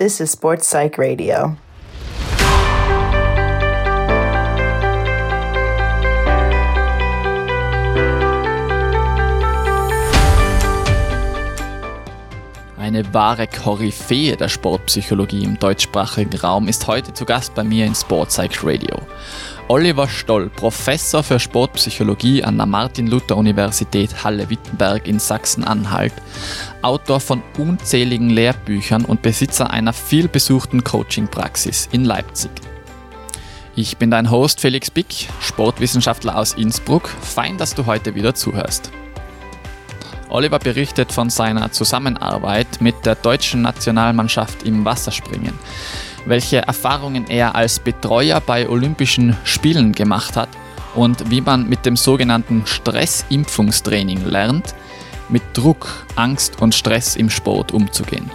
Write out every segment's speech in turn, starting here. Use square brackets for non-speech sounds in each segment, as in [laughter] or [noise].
This is Sports Psych Radio. Eine wahre Koryphäe der Sportpsychologie im deutschsprachigen Raum ist heute zu Gast bei mir in Sportpsych Radio. Oliver Stoll, Professor für Sportpsychologie an der Martin-Luther-Universität Halle-Wittenberg in Sachsen-Anhalt, Autor von unzähligen Lehrbüchern und Besitzer einer vielbesuchten Coaching-Praxis in Leipzig. Ich bin dein Host Felix Bick, Sportwissenschaftler aus Innsbruck. Fein, dass du heute wieder zuhörst. Oliver berichtet von seiner Zusammenarbeit mit der deutschen Nationalmannschaft im Wasserspringen welche Erfahrungen er als Betreuer bei Olympischen Spielen gemacht hat und wie man mit dem sogenannten Stressimpfungstraining lernt, mit Druck, Angst und Stress im Sport umzugehen.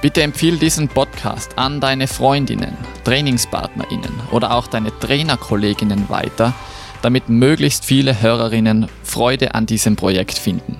Bitte empfiehl diesen Podcast an deine Freundinnen, Trainingspartnerinnen oder auch deine Trainerkolleginnen weiter, damit möglichst viele Hörerinnen Freude an diesem Projekt finden.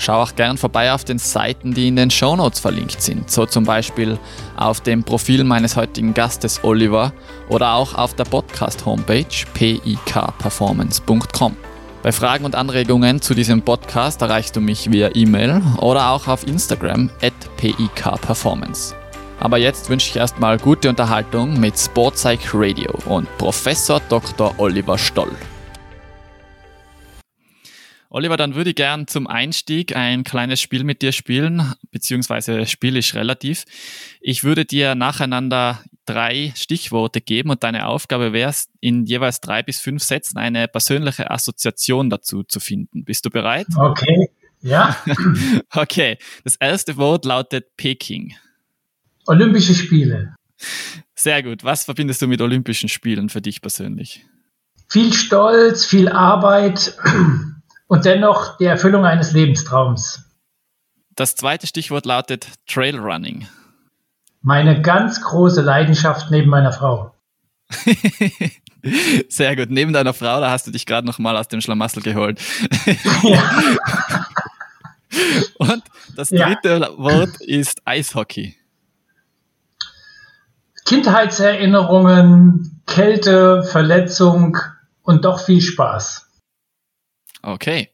Schau auch gern vorbei auf den Seiten, die in den Shownotes verlinkt sind, so zum Beispiel auf dem Profil meines heutigen Gastes Oliver oder auch auf der Podcast-Homepage pikperformance.com. Bei Fragen und Anregungen zu diesem Podcast erreichst du mich via E-Mail oder auch auf Instagram at pikperformance. Aber jetzt wünsche ich erstmal gute Unterhaltung mit Sportpsych Radio und Professor Dr. Oliver Stoll. Oliver, dann würde ich gern zum Einstieg ein kleines Spiel mit dir spielen, beziehungsweise Spiel ist relativ. Ich würde dir nacheinander drei Stichworte geben und deine Aufgabe wäre es, in jeweils drei bis fünf Sätzen eine persönliche Assoziation dazu zu finden. Bist du bereit? Okay, ja. [laughs] okay, das erste Wort lautet Peking. Olympische Spiele. Sehr gut. Was verbindest du mit Olympischen Spielen für dich persönlich? Viel Stolz, viel Arbeit [clears throat] und dennoch die Erfüllung eines Lebenstraums. Das zweite Stichwort lautet Trailrunning. Meine ganz große Leidenschaft neben meiner Frau. [laughs] Sehr gut. Neben deiner Frau, da hast du dich gerade noch mal aus dem Schlamassel geholt. [laughs] Ja. Und das dritte ja. Wort ist Eishockey. Kindheitserinnerungen, Kälte, Verletzung und doch viel Spaß. Okay.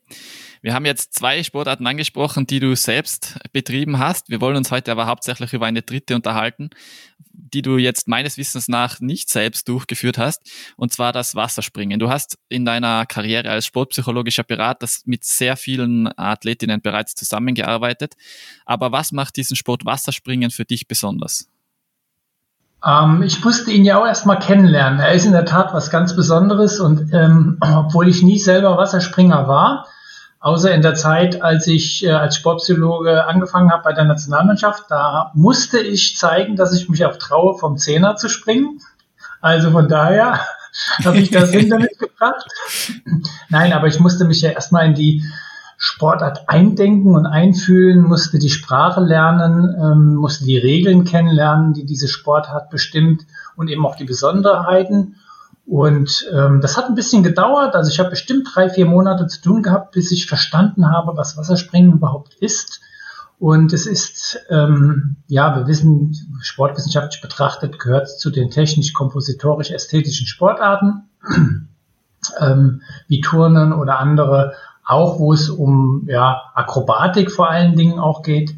Wir haben jetzt zwei Sportarten angesprochen, die du selbst betrieben hast. Wir wollen uns heute aber hauptsächlich über eine dritte unterhalten, die du jetzt meines Wissens nach nicht selbst durchgeführt hast, und zwar das Wasserspringen. Du hast in deiner Karriere als sportpsychologischer Berater mit sehr vielen Athletinnen bereits zusammengearbeitet. Aber was macht diesen Sport Wasserspringen für dich besonders? Ähm, ich musste ihn ja auch erstmal kennenlernen. Er ist in der Tat was ganz Besonderes und ähm, [clears throat] obwohl ich nie selber Wasserspringer war, außer in der Zeit, als ich äh, als Sportpsychologe angefangen habe bei der Nationalmannschaft, da musste ich zeigen, dass ich mich auch traue, vom Zehner zu springen. Also von daher [laughs] habe ich das [laughs] hinter mich gebracht. Nein, aber ich musste mich ja erstmal in die Sportart eindenken und einfühlen, musste die Sprache lernen, ähm, musste die Regeln kennenlernen, die diese Sportart bestimmt und eben auch die Besonderheiten. Und ähm, das hat ein bisschen gedauert. Also ich habe bestimmt drei, vier Monate zu tun gehabt, bis ich verstanden habe, was Wasserspringen überhaupt ist. Und es ist, ähm, ja, wir wissen, sportwissenschaftlich betrachtet gehört es zu den technisch-kompositorisch-ästhetischen Sportarten, [clears throat] ähm, wie Turnen oder andere auch wo es um ja, Akrobatik vor allen Dingen auch geht.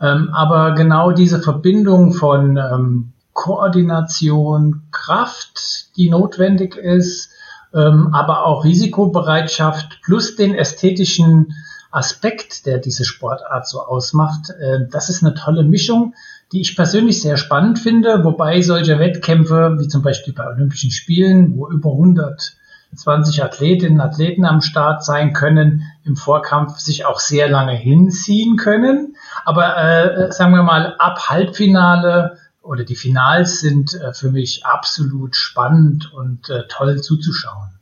Ähm, aber genau diese Verbindung von ähm, Koordination, Kraft, die notwendig ist, ähm, aber auch Risikobereitschaft plus den ästhetischen Aspekt, der diese Sportart so ausmacht, äh, das ist eine tolle Mischung, die ich persönlich sehr spannend finde, wobei solche Wettkämpfe wie zum Beispiel bei Olympischen Spielen, wo über 100 20 Athletinnen und Athleten am Start sein können, im Vorkampf sich auch sehr lange hinziehen können. Aber äh, sagen wir mal, ab Halbfinale oder die Finals sind äh, für mich absolut spannend und äh, toll zuzuschauen.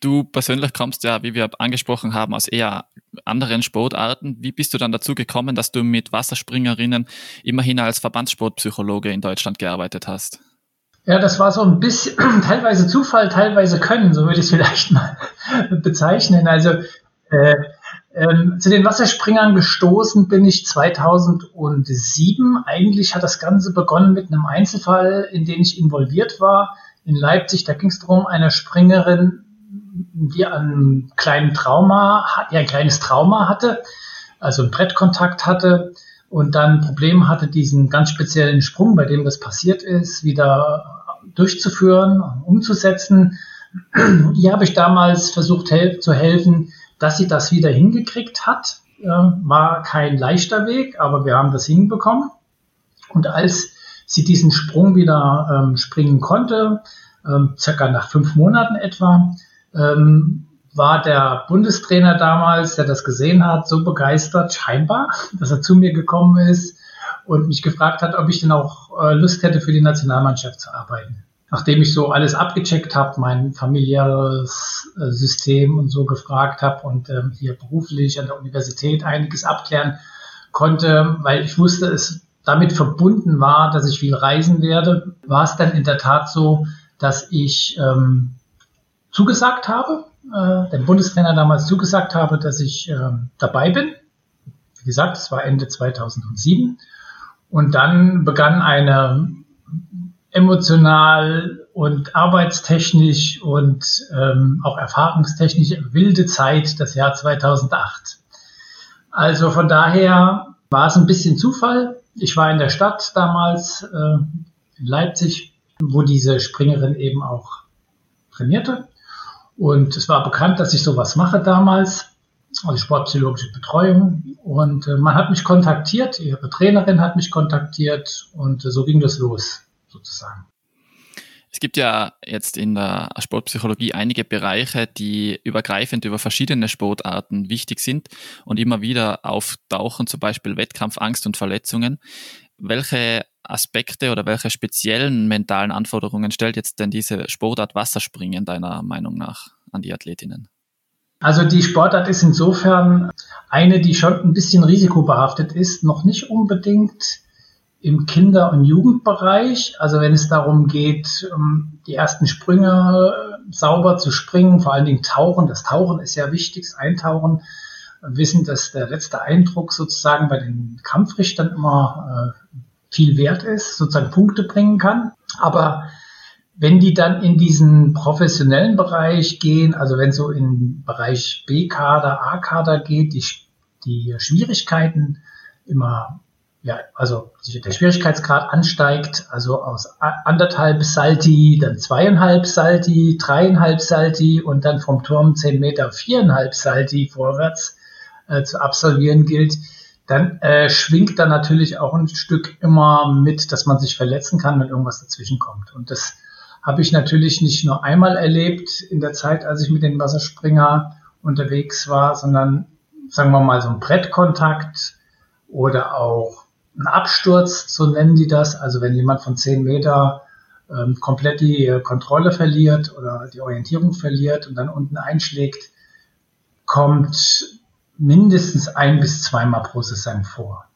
Du persönlich kommst ja, wie wir angesprochen haben, aus eher anderen Sportarten. Wie bist du dann dazu gekommen, dass du mit Wasserspringerinnen immerhin als Verbandssportpsychologe in Deutschland gearbeitet hast? Ja, das war so ein bisschen [clears throat] teilweise Zufall, teilweise Können, so würde ich es [laughs] vielleicht mal bezeichnen. Also äh, Ähm, zu den Wasserspringern gestoßen bin ich 2007. Eigentlich hat das Ganze begonnen mit einem Einzelfall, in den ich involviert war. In Leipzig, da ging es darum, eine Springerin, die einen kleinen Trauma, ja, ein kleines Trauma hatte, also einen Brettkontakt hatte und dann Probleme hatte, diesen ganz speziellen Sprung, bei dem das passiert ist, wieder durchzuführen, umzusetzen. Hier habe ich damals versucht hel zu helfen, dass sie das wieder hingekriegt hat. Äh, war kein leichter Weg, aber wir haben das hinbekommen. Und als sie diesen Sprung wieder ähm, springen konnte, ähm, circa nach fünf Monaten etwa, ähm, war der Bundestrainer damals, der das gesehen hat, so begeistert scheinbar, [laughs] dass er zu mir gekommen ist und mich gefragt hat, ob ich denn auch Lust hätte, für die Nationalmannschaft zu arbeiten. Nachdem ich so alles abgecheckt habe, mein familiäres äh, System und so gefragt habe und ähm, hier beruflich an der Universität einiges abklären konnte, weil ich wusste, es damit verbunden war, dass ich viel reisen werde, war es dann in der Tat so, dass ich ähm, zugesagt habe, äh, dem Bundestrainer damals zugesagt habe, dass ich äh, dabei bin. Wie gesagt, es war Ende 2007. Und dann begann eine emotional und arbeitstechnisch und ähm, auch erfahrungstechnisch wilde Zeit, das Jahr 2008. Also von daher war es ein bisschen Zufall. Ich war in der Stadt damals, äh, in Leipzig, wo diese Springerin eben auch trainierte. Und es war bekannt, dass ich sowas mache damals, also sportpsychologische Betreuung. Und äh, man hat mich kontaktiert, ihre Trainerin hat mich kontaktiert und äh, so ging das los, sozusagen. Es gibt ja jetzt in der Sportpsychologie einige Bereiche, die übergreifend über verschiedene Sportarten wichtig sind und immer wieder auftauchen, zum Beispiel Wettkampfangst und Verletzungen. Welche Aspekte oder welche speziellen mentalen Anforderungen stellt jetzt denn diese Sportart Wasserspringen deiner Meinung nach an die Athletinnen? Also die Sportart ist insofern eine, die schon ein bisschen risikobehaftet ist, noch nicht unbedingt im Kinder- und Jugendbereich. Also wenn es darum geht, die ersten Sprünge sauber zu springen, vor allen Dingen Tauchen. Das Tauchen ist ja wichtig, das Eintauchen. Wir wissen, dass der letzte Eindruck sozusagen bei den Kampfrichtern immer äh, viel wert ist, sozusagen Punkte bringen kann. Aber wenn die dann in diesen professionellen Bereich gehen, also wenn so in Bereich B-Kader, A-Kader geht, die, die Schwierigkeiten immer, ja, also der Schwierigkeitsgrad ansteigt, also aus anderthalb Salti, dann zweieinhalb Salti, dreieinhalb Salti und dann vom Turm zehn Meter viereinhalb Salti vorwärts äh, zu absolvieren gilt, dann äh, schwingt da natürlich auch ein Stück immer mit, dass man sich verletzen kann, wenn irgendwas dazwischen kommt. Und das habe ich natürlich nicht nur einmal erlebt in der Zeit, als ich mit den Wasserspringer unterwegs war, sondern sagen wir mal so ein Brettkontakt oder auch ein Absturz, so nennen die das. Also wenn jemand von zehn Meter ähm, komplett die äh, Kontrolle verliert oder die Orientierung verliert und dann unten einschlägt, kommt mindestens ein bis zweimal pro Saison vor.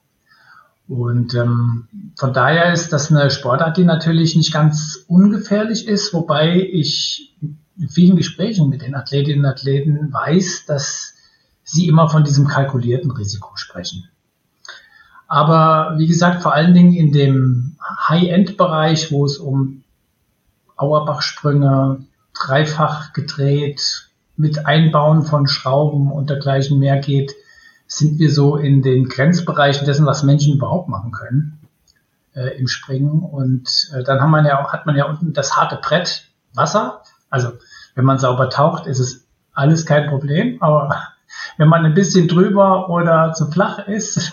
Und ähm, von daher ist das eine Sportart, die natürlich nicht ganz ungefährlich ist, wobei ich in vielen Gesprächen mit den Athletinnen und Athleten weiß, dass sie immer von diesem kalkulierten Risiko sprechen. Aber wie gesagt, vor allen Dingen in dem High-End-Bereich, wo es um Auerbachsprünge, dreifach gedreht, mit Einbauen von Schrauben und dergleichen mehr geht, sind wir so in den Grenzbereichen dessen, was Menschen überhaupt machen können äh, im Springen. Und äh, dann haben man ja, hat man ja unten das harte Brett Wasser. Also wenn man sauber taucht, ist es alles kein Problem. Aber [laughs] wenn man ein bisschen drüber oder zu flach ist,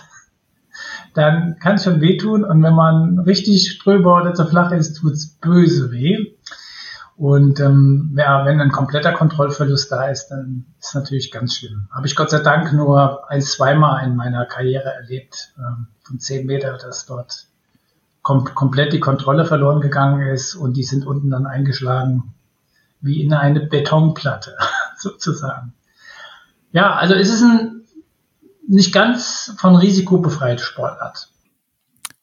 [laughs] dann kann es schon wehtun. Und wenn man richtig drüber oder zu flach ist, tut es böse weh. Und ähm, ja, wenn ein kompletter Kontrollverlust da ist, dann ist natürlich ganz schlimm. Habe ich Gott sei Dank nur ein, zweimal in meiner Karriere erlebt, ähm, von zehn Meter, dass dort kom komplett die Kontrolle verloren gegangen ist und die sind unten dann eingeschlagen wie in eine Betonplatte [laughs] sozusagen. Ja, also es ist ein nicht ganz von Risiko befreite Sportart.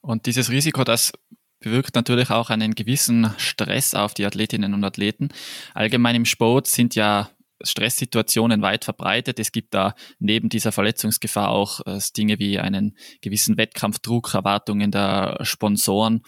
Und dieses Risiko, das bewirkt natürlich auch einen gewissen Stress auf die Athletinnen und Athleten. Allgemein im Sport sind ja Stresssituationen weit verbreitet. Es gibt da neben dieser Verletzungsgefahr auch äh, Dinge wie einen gewissen Wettkampfdruck, Erwartungen der Sponsoren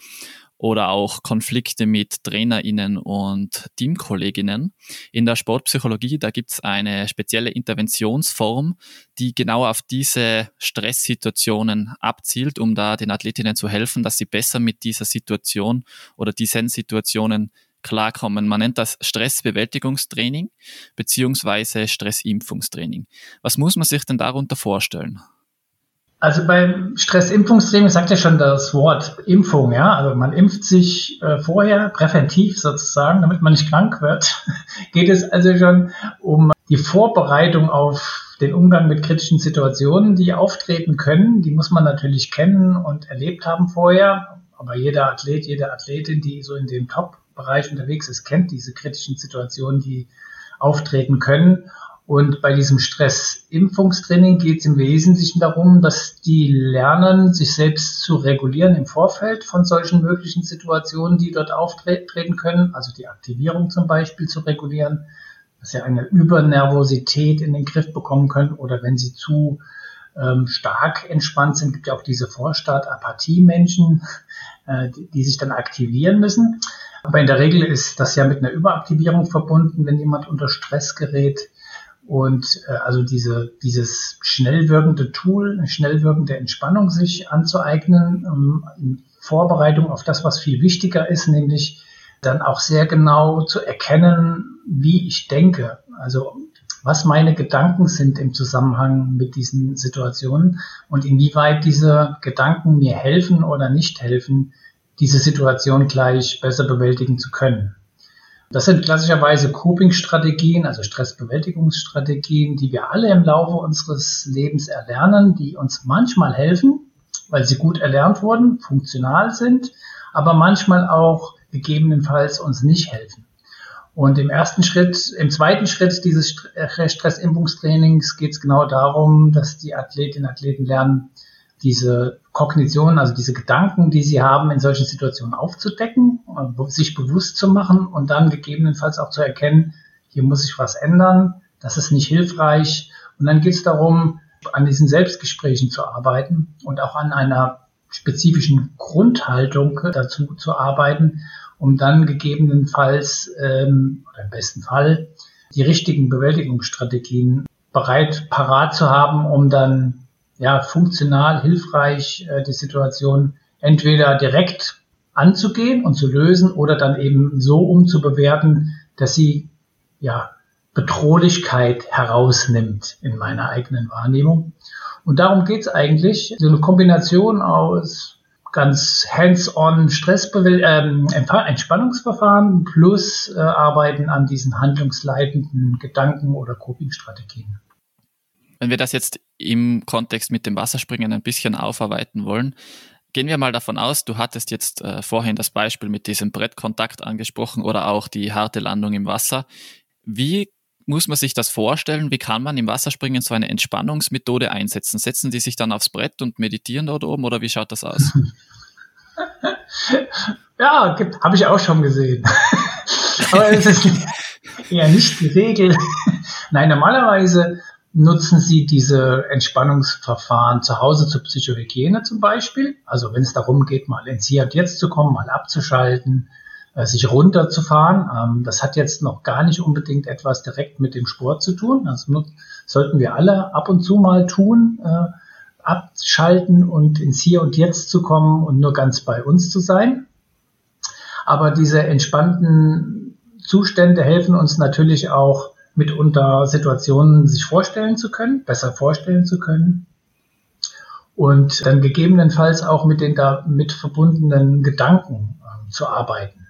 oder auch Konflikte mit TrainerInnen und Teamkolleginnen. In der Sportpsychologie, da gibt es eine spezielle Interventionsform, die genau auf diese Stresssituationen abzielt, um da den Athletinnen zu helfen, dass sie besser mit dieser Situation oder diesen Situationen klarkommen. Man nennt das Stressbewältigungstraining beziehungsweise Stressimpfungstraining. Was muss man sich denn darunter vorstellen? Also beim Stressimpfungstraining sagt ja schon das Wort Impfung, ja. Also man impft sich äh, vorher präventiv sozusagen, damit man nicht krank wird. [laughs] Geht es also schon um die Vorbereitung auf den Umgang mit kritischen Situationen, die auftreten können. Die muss man natürlich kennen und erlebt haben vorher. Aber jeder Athlet, jede Athletin, die so in dem Top-Bereich unterwegs ist, kennt diese kritischen Situationen, die auftreten können. Und bei diesem Stressimpfungstraining geht es im Wesentlichen darum, dass die lernen, sich selbst zu regulieren im Vorfeld von solchen möglichen Situationen, die dort auftreten können, also die Aktivierung zum Beispiel zu regulieren, dass sie eine Übernervosität in den Griff bekommen können oder wenn sie zu ähm, stark entspannt sind, gibt ja auch diese Vorstart-Apathie-Menschen, äh, die, die sich dann aktivieren müssen. Aber in der Regel ist das ja mit einer Überaktivierung verbunden, wenn jemand unter Stress gerät. Und äh, also diese, dieses schnell wirkende Tool, schnell wirkende Entspannung sich anzueignen, ähm, in Vorbereitung auf das, was viel wichtiger ist, nämlich dann auch sehr genau zu erkennen, wie ich denke. Also was meine Gedanken sind im Zusammenhang mit diesen Situationen und inwieweit diese Gedanken mir helfen oder nicht helfen, diese Situation gleich besser bewältigen zu können. Das sind klassischerweise Coping-Strategien, also Stressbewältigungsstrategien, die wir alle im Laufe unseres Lebens erlernen, die uns manchmal helfen, weil sie gut erlernt wurden, funktional sind, aber manchmal auch gegebenenfalls uns nicht helfen. Und im ersten Schritt, im zweiten Schritt dieses äh, Stressimpfungstrainings geht es genau darum, dass die Athletinnen und Athleten lernen, diese Kognition, also diese Gedanken, die sie haben, in solchen Situationen aufzudecken, sich bewusst zu machen und dann gegebenenfalls auch zu erkennen, hier muss sich was ändern, das ist nicht hilfreich. Und dann geht es darum, an diesen Selbstgesprächen zu arbeiten und auch an einer spezifischen Grundhaltung dazu zu arbeiten, um dann gegebenenfalls ähm, oder im besten Fall die richtigen Bewältigungsstrategien bereit, parat zu haben, um dann ja, funktional, hilfreich, äh, die Situation entweder direkt anzugehen und zu lösen oder dann eben so umzubewerten, dass sie ja Bedrohlichkeit herausnimmt in meiner eigenen Wahrnehmung. Und darum geht's eigentlich. So eine Kombination aus ganz hands-on Stressbewil ähm, Entspannungsverfahren plus äh, Arbeiten an diesen handlungsleitenden Gedanken oder Coping-Strategien. Wenn wir das jetzt im Kontext mit dem Wasserspringen ein bisschen aufarbeiten wollen, gehen wir mal davon aus, du hattest jetzt äh, vorhin das Beispiel mit diesem Brettkontakt angesprochen oder auch die harte Landung im Wasser. Wie muss man sich das vorstellen? Wie kann man im Wasserspringen so eine Entspannungsmethode einsetzen? Setzen die sich dann aufs Brett und meditieren dort oben oder wie schaut das aus? [laughs] ja, habe ich auch schon gesehen. [laughs] Aber es ist ja nicht die Regel. [laughs] Nein, normalerweise nutzen Sie diese Entspannungsverfahren zu Hause zur Psychohygiene zum Beispiel? Also wenn es darum geht, mal ins Hier und Jetzt zu kommen, mal abzuschalten, äh, sich runterzufahren. Ähm, das hat jetzt noch gar nicht unbedingt etwas direkt mit dem Sport zu tun. Das sollten wir alle ab und zu mal tun, äh, abschalten und ins Hier und Jetzt zu kommen und nur ganz bei uns zu sein. Aber diese entspannten Zustände helfen uns natürlich auch, mitunter Situationen sich vorstellen zu können, besser vorstellen zu können. Und dann gegebenenfalls auch mit den damit verbundenen Gedanken äh, zu arbeiten.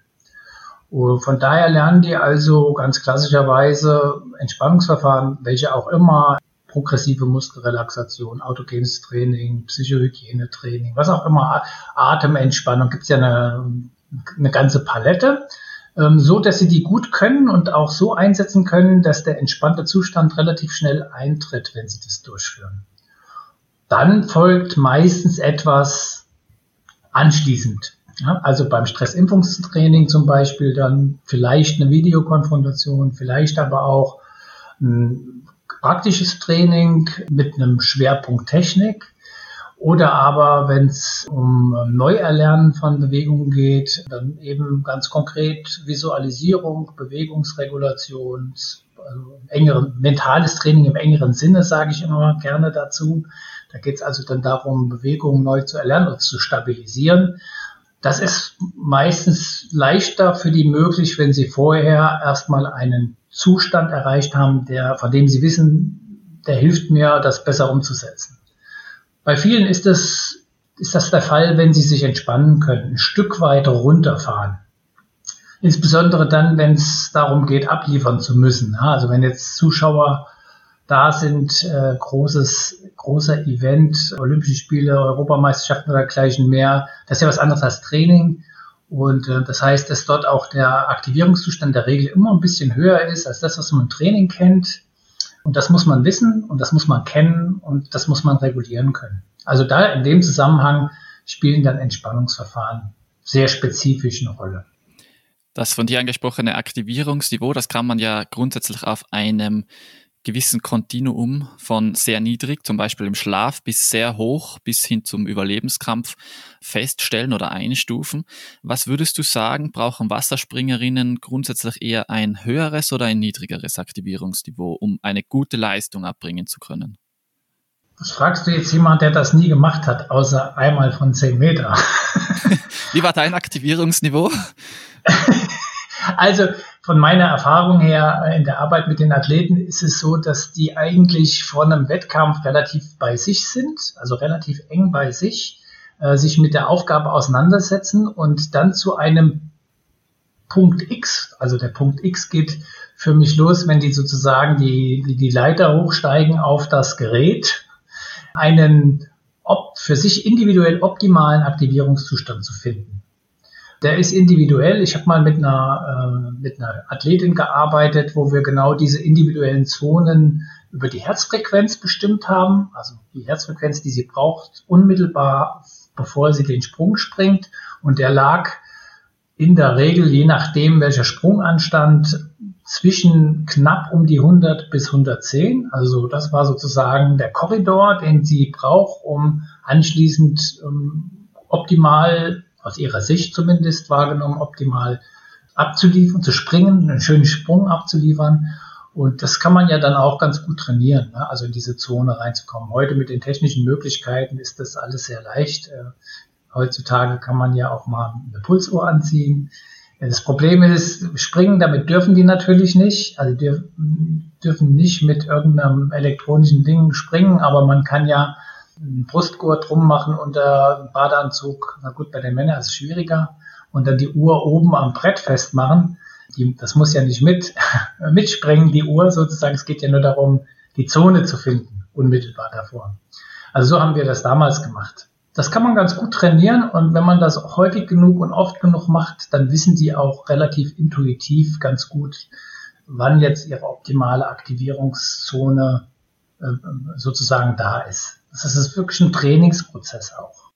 Und von daher lernen die also ganz klassischerweise Entspannungsverfahren, welche auch immer, progressive Muskelrelaxation, autogenes Training, Psychohygienetraining, was auch immer, Atementspannung, gibt es ja eine, eine ganze Palette so dass sie die gut können und auch so einsetzen können, dass der entspannte Zustand relativ schnell eintritt, wenn sie das durchführen. Dann folgt meistens etwas anschließend. Ja, also beim Stressimpfungstraining zum Beispiel dann vielleicht eine Videokonfrontation, vielleicht aber auch ein praktisches Training mit einem Schwerpunkt Technik. Oder aber, wenn es um Neuerlernen von Bewegungen geht, dann eben ganz konkret Visualisierung, Bewegungsregulation, also engeren, mentales Training im engeren Sinne, sage ich immer gerne dazu. Da geht es also dann darum, Bewegungen neu zu erlernen und zu stabilisieren. Das ist meistens leichter für die möglich, wenn sie vorher erstmal einen Zustand erreicht haben, der, von dem sie wissen, der hilft mir, das besser umzusetzen. Bei vielen ist das, ist das der Fall, wenn sie sich entspannen können, ein Stück weit runterfahren. Insbesondere dann, wenn es darum geht, abliefern zu müssen. Also wenn jetzt Zuschauer da sind, äh, großes, großer Event, Olympische Spiele, Europameisterschaften oder dergleichen mehr, das ist ja was anderes als Training. Und äh, das heißt, dass dort auch der Aktivierungszustand der Regel immer ein bisschen höher ist als das, was man im Training kennt. Und das muss man wissen und das muss man kennen und das muss man regulieren können. Also da in dem Zusammenhang spielen dann Entspannungsverfahren sehr spezifisch eine Rolle. Das von dir angesprochene Aktivierungsniveau, das kann man ja grundsätzlich auf einem gewissen Kontinuum von sehr niedrig, zum Beispiel im Schlaf, bis sehr hoch, bis hin zum Überlebenskampf feststellen oder einstufen. Was würdest du sagen, brauchen Wasserspringerinnen grundsätzlich eher ein höheres oder ein niedrigeres Aktivierungsniveau, um eine gute Leistung abbringen zu können? Das fragst du jetzt jemand, der das nie gemacht hat, außer einmal von 10 Meter. [laughs] Wie war dein Aktivierungsniveau? [laughs] Also von meiner Erfahrung her äh, in der Arbeit mit den Athleten ist es so, dass die eigentlich vor einem Wettkampf relativ bei sich sind, also relativ eng bei sich, äh, sich mit der Aufgabe auseinandersetzen und dann zu einem Punkt X, also der Punkt X geht für mich los, wenn die sozusagen die, die, die Leiter hochsteigen auf das Gerät, einen op, für sich individuell optimalen Aktivierungszustand zu finden. Der ist individuell. Ich habe mal mit einer, äh, mit einer Athletin gearbeitet, wo wir genau diese individuellen Zonen über die Herzfrequenz bestimmt haben. Also die Herzfrequenz, die sie braucht, unmittelbar bevor sie den Sprung springt. Und der lag in der Regel, je nachdem welcher Sprung anstand, zwischen knapp um die 100 bis 110. Also das war sozusagen der Korridor, den sie braucht, um anschließend ähm, optimal aus ihrer Sicht zumindest wahrgenommen, optimal abzuliefern, zu springen, einen schönen Sprung abzuliefern. Und das kann man ja dann auch ganz gut trainieren, ne? also in diese Zone reinzukommen. Heute mit den technischen Möglichkeiten ist das alles sehr leicht. Äh, heutzutage kann man ja auch mal eine Pulsuhr anziehen. Das Problem ist, springen, damit dürfen die natürlich nicht. Also dürfen nicht mit irgendeinem elektronischen Ding springen, aber man kann ja einen Brustgurt drum machen unter Badeanzug. Na gut, bei den Männern ist es schwieriger. Und dann die Uhr oben am Brett festmachen. Die, das muss ja nicht mit, [laughs] mitsprengen, die Uhr sozusagen. Es geht ja nur darum, die Zone zu finden, unmittelbar davor. Also so haben wir das damals gemacht. Das kann man ganz gut trainieren und wenn man das häufig genug und oft genug macht, dann wissen die auch relativ intuitiv ganz gut, wann jetzt ihre optimale Aktivierungszone äh, sozusagen da ist. Das ist wirklich ein Trainingsprozess auch.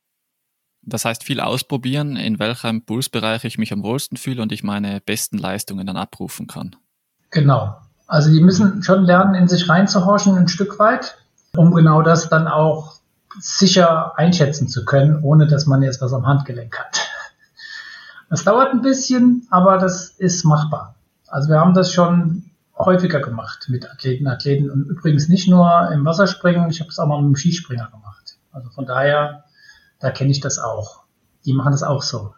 Das heißt, viel ausprobieren, in welchem Pulsbereich ich mich am wohlsten fühle und ich meine besten Leistungen dann abrufen kann. Genau. Also die müssen schon lernen, in sich reinzuhorchen ein Stück weit, um genau das dann auch sicher einschätzen zu können, ohne dass man jetzt was am Handgelenk hat. Das dauert ein bisschen, aber das ist machbar. Also wir haben das schon häufiger gemacht mit Athleten, Athleten und übrigens nicht nur im Wasserspringen, ich habe es auch mal mit dem Skispringer gemacht. Also von daher, da kenne ich das auch. Die machen das auch so.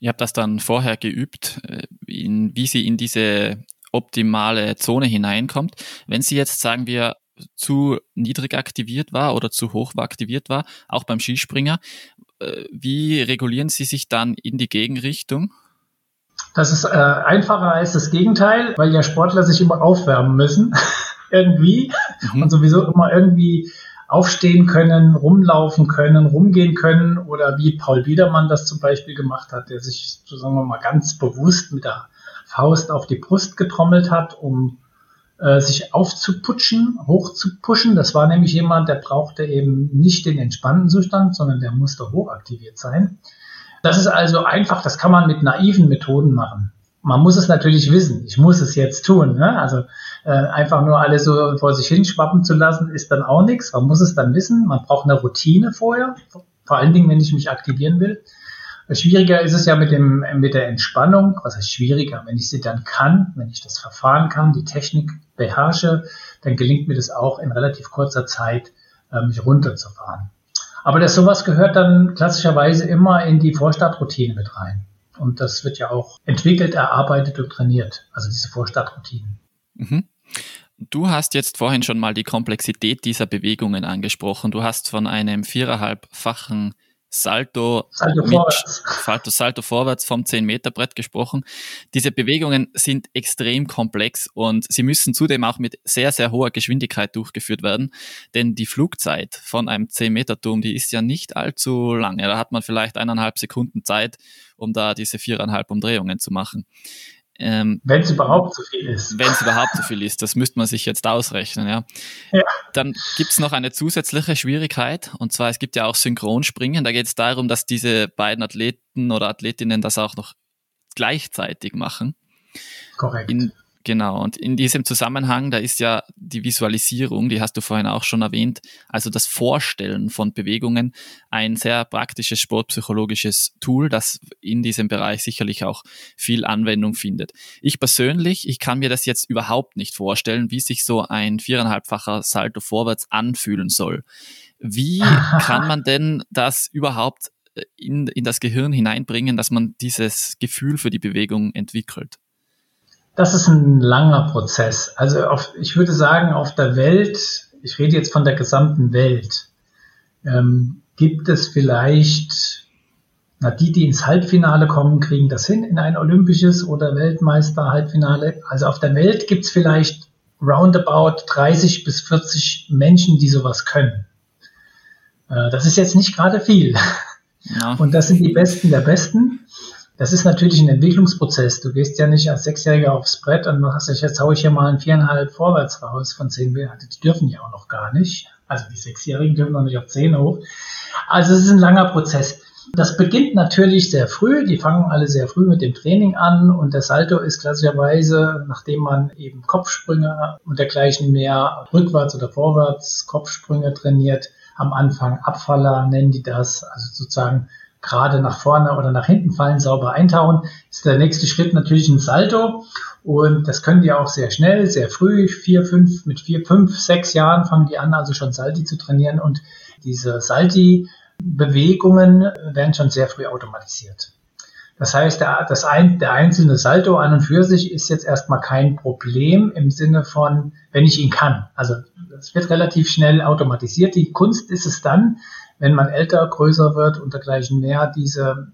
Ihr habt das dann vorher geübt, äh, in, wie sie in diese optimale Zone hineinkommt. Wenn sie jetzt, sagen wir, zu niedrig aktiviert war oder zu hoch aktiviert war, auch beim Skispringer, äh, wie regulieren Sie sich dann in die Gegenrichtung? Das ist äh, einfacher als das Gegenteil, weil ja Sportler sich immer aufwärmen müssen, [laughs] irgendwie, mhm. und sowieso immer irgendwie aufstehen können, rumlaufen können, rumgehen können oder wie Paul Biedermann das zum Beispiel gemacht hat, der sich, so sagen wir mal, ganz bewusst mit der Faust auf die Brust getrommelt hat, um äh, sich aufzuputschen, hochzupuschen. Das war nämlich jemand, der brauchte eben nicht den entspannten Zustand, sondern der musste hochaktiviert sein. Das ist also einfach, das kann man mit naiven Methoden machen. man muss es natürlich wissen. Ich muss es jetzt tun. Ne? Also äh, einfach nur alles so vor sich hinschwappen zu lassen, ist dann auch nichts. Man muss es dann wissen. Man braucht eine Routine vorher. Vor allen Dingen, wenn ich mich aktivieren will. Schwieriger ist es ja mit, dem, mit der Entspannung. Was heißt schwieriger? Wenn ich sie dann kann, wenn ich das Verfahren kann, die Technik beherrsche, dann gelingt mir das auch in relativ kurzer Zeit, äh, mich runterzufahren. Aber das sowas gehört dann klassischerweise immer in die Vorstartroutine mit rein. Und das wird ja auch entwickelt, erarbeitet und trainiert, also diese Vorstartroutinen. Mhm. Du hast jetzt vorhin schon mal die Komplexität dieser Bewegungen angesprochen. Du hast von einem viereinhalbfachen Salto, Salto, mit, vorwärts. Salto, Salto vorwärts vom 10-Meter-Brett gesprochen. Diese Bewegungen sind extrem komplex und sie müssen zudem auch mit sehr, sehr hoher Geschwindigkeit durchgeführt werden, denn die Flugzeit von einem 10-Meter-Turm, die ist ja nicht allzu lange. Da hat man vielleicht eineinhalb Sekunden Zeit, um da diese viereinhalb Umdrehungen zu machen. Ähm, wenn es überhaupt so viel ist. Wenn es überhaupt so viel ist, das müsste man sich jetzt ausrechnen, ja. ja. Dann gibt es noch eine zusätzliche Schwierigkeit, und zwar es gibt ja auch Synchronspringen. Da geht es darum, dass diese beiden Athleten oder Athletinnen das auch noch gleichzeitig machen. Korrekt. In, Genau, und in diesem Zusammenhang, da ist ja die Visualisierung, die hast du vorhin auch schon erwähnt, also das Vorstellen von Bewegungen, ein sehr praktisches sportpsychologisches Tool, das in diesem Bereich sicherlich auch viel Anwendung findet. Ich persönlich, ich kann mir das jetzt überhaupt nicht vorstellen, wie sich so ein viereinhalbfacher Salto vorwärts anfühlen soll. Wie [laughs] kann man denn das überhaupt in, in das Gehirn hineinbringen, dass man dieses Gefühl für die Bewegung entwickelt? Das ist ein langer Prozess. Also auf, ich würde sagen, auf der Welt, ich rede jetzt von der gesamten Welt, ähm, gibt es vielleicht, na, die, die ins Halbfinale kommen, kriegen das hin in ein olympisches oder Weltmeister-Halbfinale. Also auf der Welt gibt es vielleicht roundabout 30 bis 40 Menschen, die sowas können. Äh, das ist jetzt nicht gerade viel. Ja. Und das sind die Besten der Besten das ist natürlich ein Entwicklungsprozess. Du gehst ja nicht als Sechsjähriger aufs Brett und hast dich, jetzt hau ich hier mal ein viereinhalb vorwärts raus von zehn Metern. Die dürfen ja auch noch gar nicht. Also die Sechsjährigen dürfen noch nicht auf zehn hoch. Also es ist ein langer Prozess. Das beginnt natürlich sehr früh. Die fangen alle sehr früh mit dem Training an und der Salto ist klassischerweise, nachdem man eben Kopfsprünge und dergleichen mehr rückwärts oder vorwärts Kopfsprünge trainiert, am Anfang Abfaller nennen die das, also sozusagen gerade nach vorne oder nach hinten fallen, sauber eintauchen, ist der nächste Schritt natürlich ein Salto. Und das können die auch sehr schnell, sehr früh, vier, fünf, mit vier, fünf, sechs Jahren fangen die an, also schon Salti zu trainieren. Und diese Salti-Bewegungen werden schon sehr früh automatisiert. Das heißt, der, das ein, der einzelne Salto an und für sich ist jetzt erstmal kein Problem im Sinne von, wenn ich ihn kann. Also es wird relativ schnell automatisiert. Die Kunst ist es dann, wenn man älter, größer wird und dergleichen mehr, diese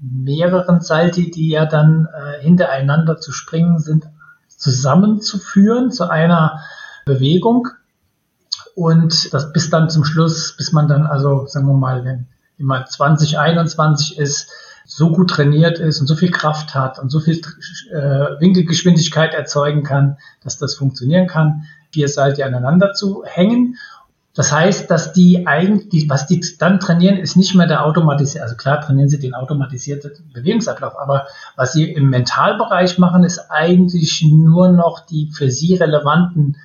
mehreren Salti, die ja dann äh, hintereinander zu springen sind, zusammenzuführen zu einer Bewegung und das bis dann zum Schluss, bis man dann also, sagen wir mal, wenn immer 2021 ist, so gut trainiert ist und so viel Kraft hat und so viel äh, Winkelgeschwindigkeit erzeugen kann, dass das funktionieren kann, vier Salti aneinander zu hängen das heißt, dass die eigentlich, was die dann trainieren, ist nicht mehr der automatisierte, also klar trainieren sie den automatisierten Bewegungsablauf, aber was sie im Mentalbereich machen, ist eigentlich nur noch die für sie relevanten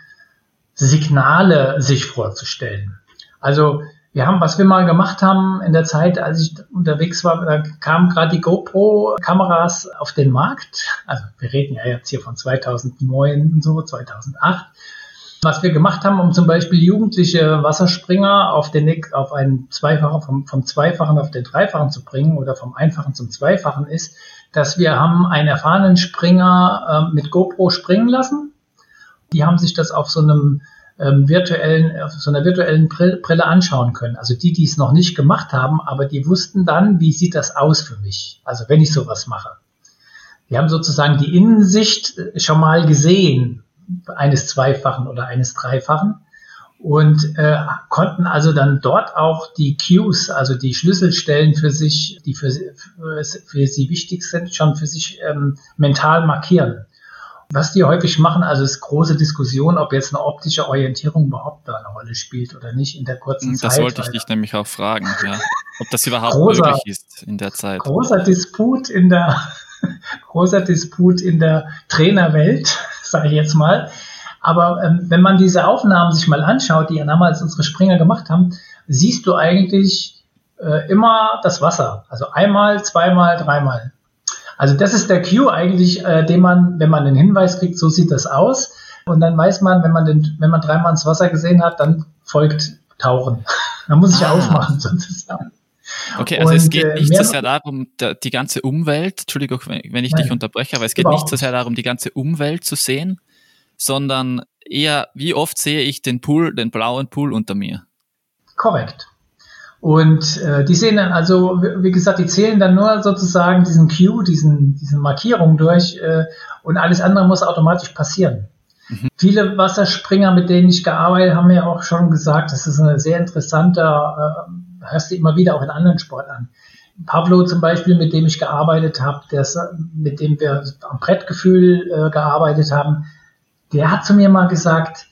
Signale sich vorzustellen. Also wir haben, was wir mal gemacht haben in der Zeit, als ich unterwegs war, da kamen gerade die GoPro-Kameras auf den Markt. Also wir reden ja jetzt hier von 2009 und so, 2008. Was wir gemacht haben, um zum Beispiel jugendliche Wasserspringer auf, den, auf einen Zweifachen, vom, vom Zweifachen auf den Dreifachen zu bringen oder vom Einfachen zum Zweifachen ist, dass wir haben einen erfahrenen Springer äh, mit GoPro springen lassen. Die haben sich das auf so einem ähm, virtuellen, auf so einer virtuellen Brille anschauen können. Also die, die es noch nicht gemacht haben, aber die wussten dann, wie sieht das aus für mich? Also wenn ich sowas mache. Die haben sozusagen die Innensicht schon mal gesehen eines Zweifachen oder eines Dreifachen und äh, konnten also dann dort auch die Cues, also die Schlüsselstellen für sich, die für, für, für sie wichtig sind, schon für sich ähm, mental markieren. Was die häufig machen, also ist große Diskussion, ob jetzt eine optische Orientierung überhaupt da eine Rolle spielt oder nicht in der kurzen das Zeit. Das wollte ich dich nämlich auch fragen, ja. ob das überhaupt großer, möglich ist in der Zeit. Großer Disput in der [laughs] großer Disput in der Trainerwelt, sage ich jetzt mal. Aber ähm, wenn man diese Aufnahmen sich mal anschaut, die ja damals unsere Springer gemacht haben, siehst du eigentlich äh, immer das Wasser. Also einmal, zweimal, dreimal. Also das ist der Cue eigentlich, äh, den man, wenn man den Hinweis kriegt, so sieht das aus. Und dann weiß man, wenn man den, wenn man dreimal ins Wasser gesehen hat, dann folgt Tauchen. [laughs] dann muss ich ah. aufmachen [laughs] sozusagen. Okay, also und, es geht äh, nicht so sehr darum, die ganze Umwelt, Entschuldigung, wenn ich nein, dich unterbreche, aber es geht nicht so sehr darum, die ganze Umwelt zu sehen, sondern eher, wie oft sehe ich den Pool, den blauen Pool unter mir. Korrekt. Und äh, die sehen dann also, wie gesagt, die zählen dann nur sozusagen diesen Cue, diesen, diesen Markierung durch äh, und alles andere muss automatisch passieren. Mhm. Viele Wasserspringer, mit denen ich gearbeitet habe, haben mir auch schon gesagt, das ist ein sehr interessanter, äh, hörst du immer wieder auch in anderen Sportarten. Pablo zum Beispiel, mit dem ich gearbeitet habe, mit dem wir am Brettgefühl äh, gearbeitet haben, der hat zu mir mal gesagt,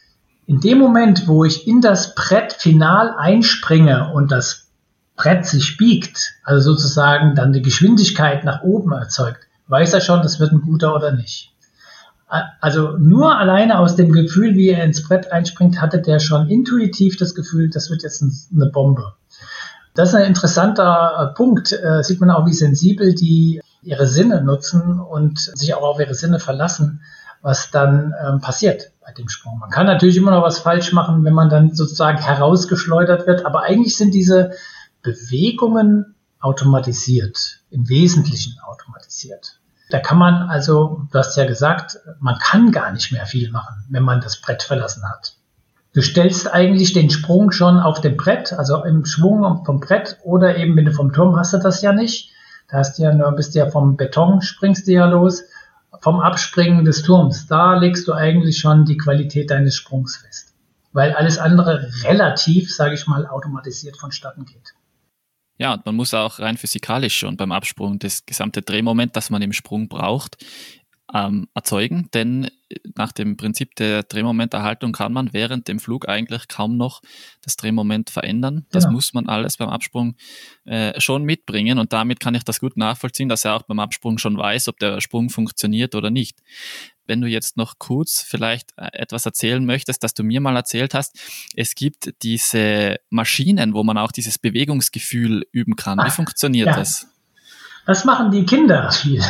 in dem Moment, wo ich in das Brett final einspringe und das Brett sich biegt, also sozusagen dann die Geschwindigkeit nach oben erzeugt, weiß er schon, das wird ein guter oder nicht. Also nur alleine aus dem Gefühl, wie er ins Brett einspringt, hatte der schon intuitiv das Gefühl, das wird jetzt eine Bombe. Das ist ein interessanter Punkt. Äh, sieht man auch, wie sensibel die ihre Sinne nutzen und sich auch auf ihre Sinne verlassen, was dann ähm, passiert bei dem Sprung. Man kann natürlich immer noch was falsch machen, wenn man dann sozusagen herausgeschleudert wird, aber eigentlich sind diese Bewegungen automatisiert, im Wesentlichen automatisiert. Da kann man also, du hast ja gesagt, man kann gar nicht mehr viel machen, wenn man das Brett verlassen hat. Du stellst eigentlich den Sprung schon auf dem Brett, also im Schwung vom Brett oder eben wenn du vom Turm hast du das ja nicht. Da hast du ja nur, bist du ja vom Beton, springst du ja los vom Abspringen des Turms, da legst du eigentlich schon die Qualität deines Sprungs fest. Weil alles andere relativ, sage ich mal, automatisiert vonstatten geht. Ja, und man muss auch rein physikalisch schon beim Absprung das gesamte Drehmoment, das man im Sprung braucht, ähm, erzeugen, denn nach dem Prinzip der Drehmomenterhaltung kann man während dem Flug eigentlich kaum noch das Drehmoment verändern. Das genau. muss man alles beim Absprung äh, schon mitbringen und damit kann ich das gut nachvollziehen, dass er auch beim Absprung schon weiß, ob der Sprung funktioniert oder nicht. Wenn du jetzt noch kurz vielleicht äh, etwas erzählen möchtest, dass du mir mal erzählt hast, es gibt diese Maschinen, wo man auch dieses Bewegungsgefühl üben kann. Wie funktioniert ja. das? Das machen die Kinder viel.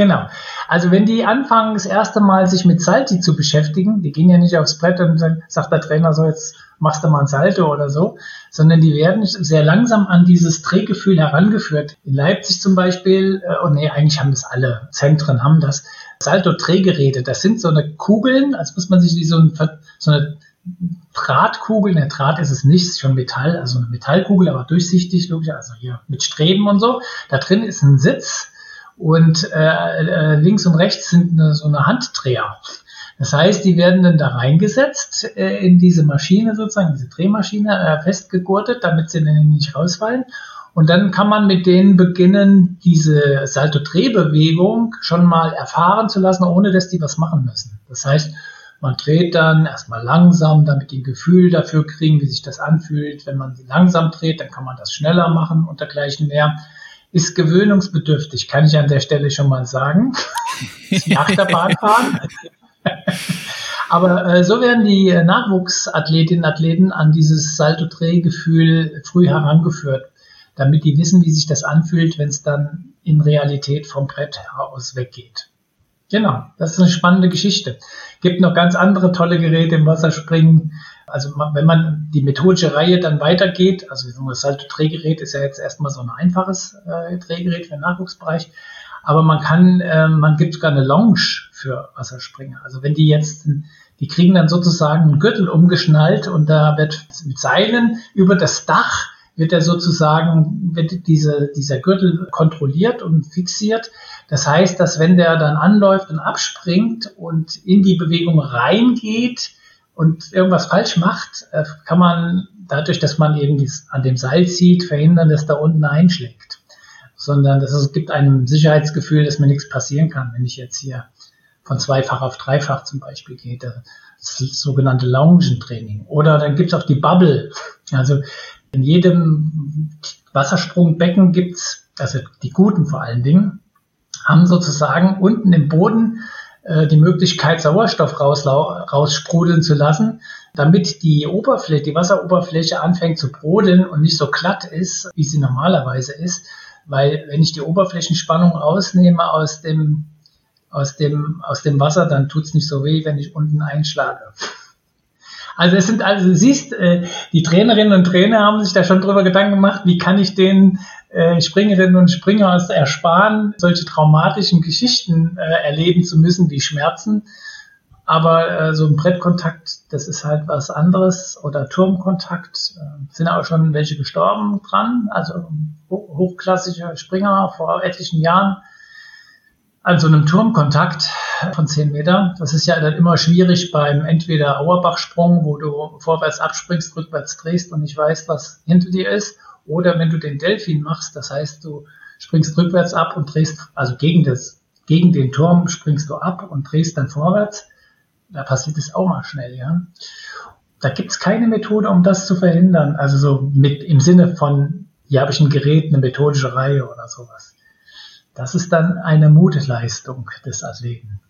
Genau. Also wenn die anfangen, das erste Mal sich mit Salti zu beschäftigen, die gehen ja nicht aufs Brett und sagen, sagt der Trainer so, jetzt machst du mal ein Salto oder so, sondern die werden sehr langsam an dieses Drehgefühl herangeführt. In Leipzig zum Beispiel, äh, oh nee, eigentlich haben das alle Zentren, haben das Salto-Drehgeräte. Das sind so eine Kugeln, als muss man sich wie so, ein, so eine Drahtkugel, ne, Draht ist es nicht, ist schon Metall, also eine Metallkugel, aber durchsichtig, logisch, also hier mit Streben und so. Da drin ist ein Sitz und äh, äh, links und rechts sind eine, so eine Handdreher. Das heißt, die werden dann da reingesetzt äh, in diese Maschine sozusagen, diese Drehmaschine, äh, festgegurtet, damit sie dann nicht rausfallen. Und dann kann man mit denen beginnen, diese Salto-Drehbewegung schon mal erfahren zu lassen, ohne dass die was machen müssen. Das heißt, man dreht dann erstmal langsam, damit die ein Gefühl dafür kriegen, wie sich das anfühlt. Wenn man sie langsam dreht, dann kann man das schneller machen und dergleichen mehr ist gewöhnungsbedürftig, kann ich an der Stelle schon mal sagen. [laughs] Nach der Bahnfahren. [laughs] Aber äh, so werden die Nachwuchsathletinnen und Athleten an dieses Salto-Drehgefühl früh herangeführt, damit die wissen, wie sich das anfühlt, wenn es dann in Realität vom Brett aus weggeht. Genau, das ist eine spannende Geschichte. Gibt noch ganz andere tolle Geräte im Wasserspringen. Also wenn man die methodische Reihe dann weitergeht, also das Salto-Drehgerät ist ja jetzt erstmal so ein einfaches äh, Drehgerät für den Nachwuchsbereich, aber man kann, äh, man gibt sogar eine Lounge für Wasserspringer. Also wenn die jetzt, die kriegen dann sozusagen einen Gürtel umgeschnallt und da wird mit Seilen über das Dach wird er sozusagen, wird diese, dieser Gürtel kontrolliert und fixiert. Das heißt, dass wenn der dann anläuft und abspringt und in die Bewegung reingeht, und irgendwas falsch macht, äh, kann man dadurch, dass man eben an dem Seil zieht, verhindern, dass da unten einschlägt. Sondern es gibt einem Sicherheitsgefühl, dass mir nichts passieren kann, wenn ich jetzt hier von zweifach auf dreifach zum Beispiel gehe. Das das sogenannte Loungentraining. Oder dann gibt es auch die Bubble. Also in jedem Wassersprungbecken gibt es, also die guten vor allen Dingen, haben sozusagen unten im Boden die Möglichkeit, Sauerstoff raussprudeln zu lassen, damit die Oberfläche, die Wasseroberfläche anfängt zu brodeln und nicht so glatt ist, wie sie normalerweise ist. Weil wenn ich die Oberflächenspannung rausnehme aus dem, aus dem, aus dem Wasser, dann tut es nicht so weh, wenn ich unten einschlage. Also es sind also, siehst, äh, die Trainerinnen und Trainer haben sich da schon drüber Gedanken gemacht, wie kann ich den äh, Springerinnen und Springer ersparen, solche traumatischen Geschichten äh, erleben zu müssen, wie Schmerzen. Aber so ein Brettkontakt, das ist halt was anderes. Oder Turmkontakt, sind auch schon welche gestorben dran. Also hochklassische Springer vor etlichen Jahren an so einem Turmkontakt von 10 Meter. Das ist ja dann immer schwierig beim entweder Auerbachsprung, wo du vorwärts abspringst, rückwärts drehst und nicht weißt, was hinter dir ist. Oder wenn du den Delfin machst, das heißt, du springst rückwärts ab und drehst, also gegen das, gegen den Turm springst du ab und drehst dann vorwärts. Da passiert es auch mal schnell, ja. Da gibt es keine Methode, um das zu verhindern. Also so mit im Sinne von, hier habe ich ein Gerät, eine methodische Reihe oder sowas. Das ist dann eine Mutleistung des Athleten.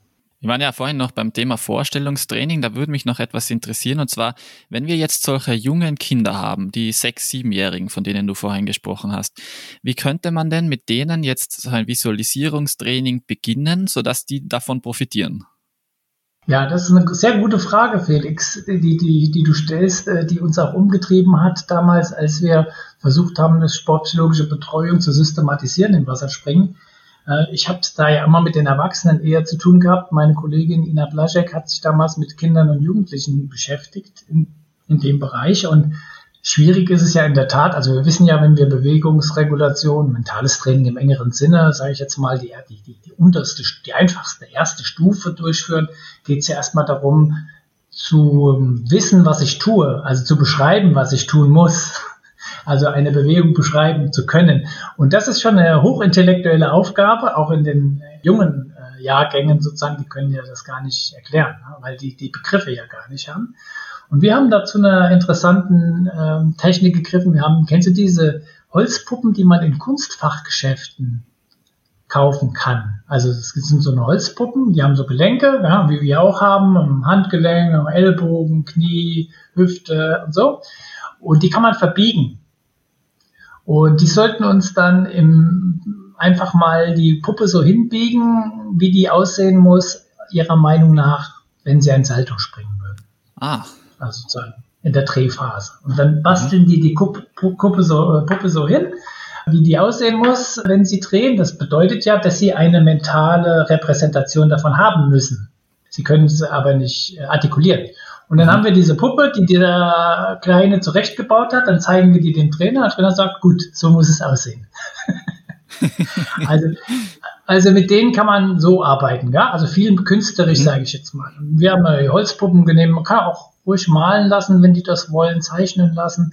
Wir waren ja vorhin noch beim Thema Vorstellungstraining, da würde mich noch etwas interessieren, und zwar, wenn wir jetzt solche jungen Kinder haben, die sechs, siebenjährigen, von denen du vorhin gesprochen hast, wie könnte man denn mit denen jetzt so ein Visualisierungstraining beginnen, sodass die davon profitieren? Ja, das ist eine sehr gute Frage, Felix, die, die, die du stellst, äh, die uns auch umgetrieben hat damals, als wir versucht haben, eine sportpsychologische Betreuung zu systematisieren im Wasserspringen. Äh, ich habe da ja immer mit den Erwachsenen eher zu tun gehabt. Meine Kollegin Ina Blaschek hat sich damals mit Kindern und Jugendlichen beschäftigt in, in dem Bereich. Und schwierig ist es ja in der Tat, also wir wissen ja, wenn wir Bewegungsregulation, mentales Training im engeren Sinne, sage ich jetzt mal, die, die, die, die unterste, die einfachste erste Stufe durchführen, geht es ja erstmal darum, zu wissen, was ich tue, also zu beschreiben, was ich tun muss also eine Bewegung beschreiben zu können. Und das ist schon eine hochintellektuelle Aufgabe, auch in den jungen äh, Jahrgängen sozusagen, die können ja das gar nicht erklären, ne, weil die die Begriffe ja gar nicht haben. Und wir haben dazu eine interessanten ähm, Technik gegriffen. Wir haben, kennst du diese Holzpuppen, die man in Kunstfachgeschäften kaufen kann. Also es sind so eine Holzpuppen, die haben so Gelenke, ja, wie wir auch haben, Handgelenk, Ellbogen, Knie, Hüfte und so. Und die kann man verbiegen. Und die sollten uns dann im, einfach mal die Puppe so hinbiegen, wie die aussehen muss, ihrer Meinung nach, wenn sie ein Salto springen würden. Ah. Also sozusagen in der Drehphase. Und dann basteln mhm. die die Kuppe, Kuppe so, äh, Puppe so hin, wie die aussehen muss, wenn sie drehen. Das bedeutet ja, dass sie eine mentale Repräsentation davon haben müssen. Sie können es aber nicht äh, artikulieren. Und dann mhm. haben wir diese Puppe, die der Kleine zurechtgebaut hat. Dann zeigen wir die dem Trainer. Der Trainer sagt, gut, so muss es aussehen. [laughs] also, also mit denen kann man so arbeiten. Ja? Also viel künstlerisch, mhm. sage ich jetzt mal. Wir haben Holzpuppen genommen. Man kann auch ruhig malen lassen, wenn die das wollen, zeichnen lassen.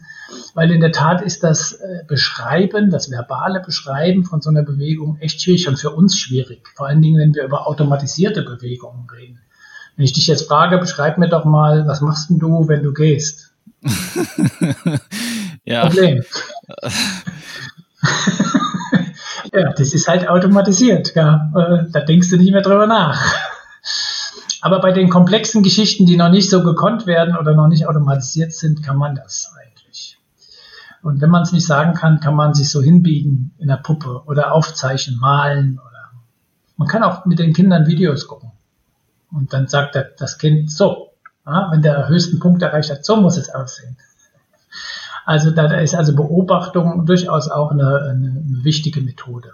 Weil in der Tat ist das äh, Beschreiben, das verbale Beschreiben von so einer Bewegung echt schwierig und für uns schwierig. Vor allen Dingen, wenn wir über automatisierte Bewegungen reden. Wenn ich dich jetzt frage, beschreib mir doch mal, was machst denn du, wenn du gehst? [laughs] ja. Problem. [laughs] ja, das ist halt automatisiert. Ja. Äh, da denkst du nicht mehr drüber nach. Aber bei den komplexen Geschichten, die noch nicht so gekonnt werden oder noch nicht automatisiert sind, kann man das eigentlich. Und wenn man es nicht sagen kann, kann man sich so hinbiegen in der Puppe oder aufzeichnen, malen oder man kann auch mit den Kindern Videos gucken. Und dann sagt er, das Kind so, ja, wenn der höchsten Punkt erreicht hat, so muss es aussehen. Also da, ist also Beobachtung durchaus auch eine, eine wichtige Methode.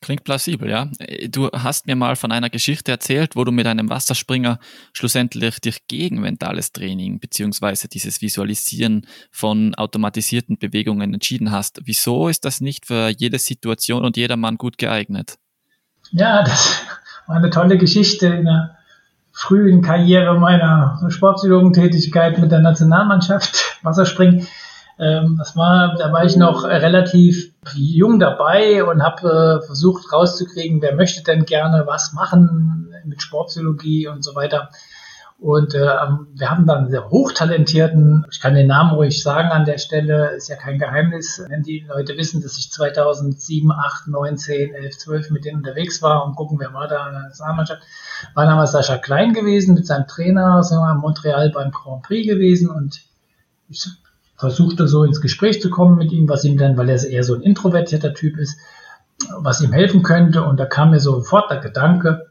Klingt plausibel, ja. Du hast mir mal von einer Geschichte erzählt, wo du mit einem Wasserspringer schlussendlich dich gegen mentales Training beziehungsweise dieses Visualisieren von automatisierten Bewegungen entschieden hast. Wieso ist das nicht für jede Situation und jedermann gut geeignet? Ja, das war eine tolle Geschichte in der frühen Karriere meiner Sportpsychologentätigkeit mit der Nationalmannschaft [laughs] Wasserspringen. Ähm, das war, da war ich noch relativ jung dabei und habe äh, versucht rauszukriegen, wer möchte denn gerne was machen mit Sportpsychologie und so weiter. Und äh, wir haben dann einen sehr hochtalentierten, ich kann den Namen ruhig sagen an der Stelle, ist ja kein Geheimnis, wenn die Leute wissen, dass ich 2007, 8, 9, 10, 11, 12 mit denen unterwegs war und gucken, wer war da in der Nationalmannschaft, war damals Sascha Klein gewesen mit seinem Trainer, sind wir in Montreal beim Grand Prix gewesen und ich versuchte so ins Gespräch zu kommen mit ihm, was ihm dann, weil er eher so ein introvertierter Typ ist, was ihm helfen könnte. Und da kam mir sofort der Gedanke,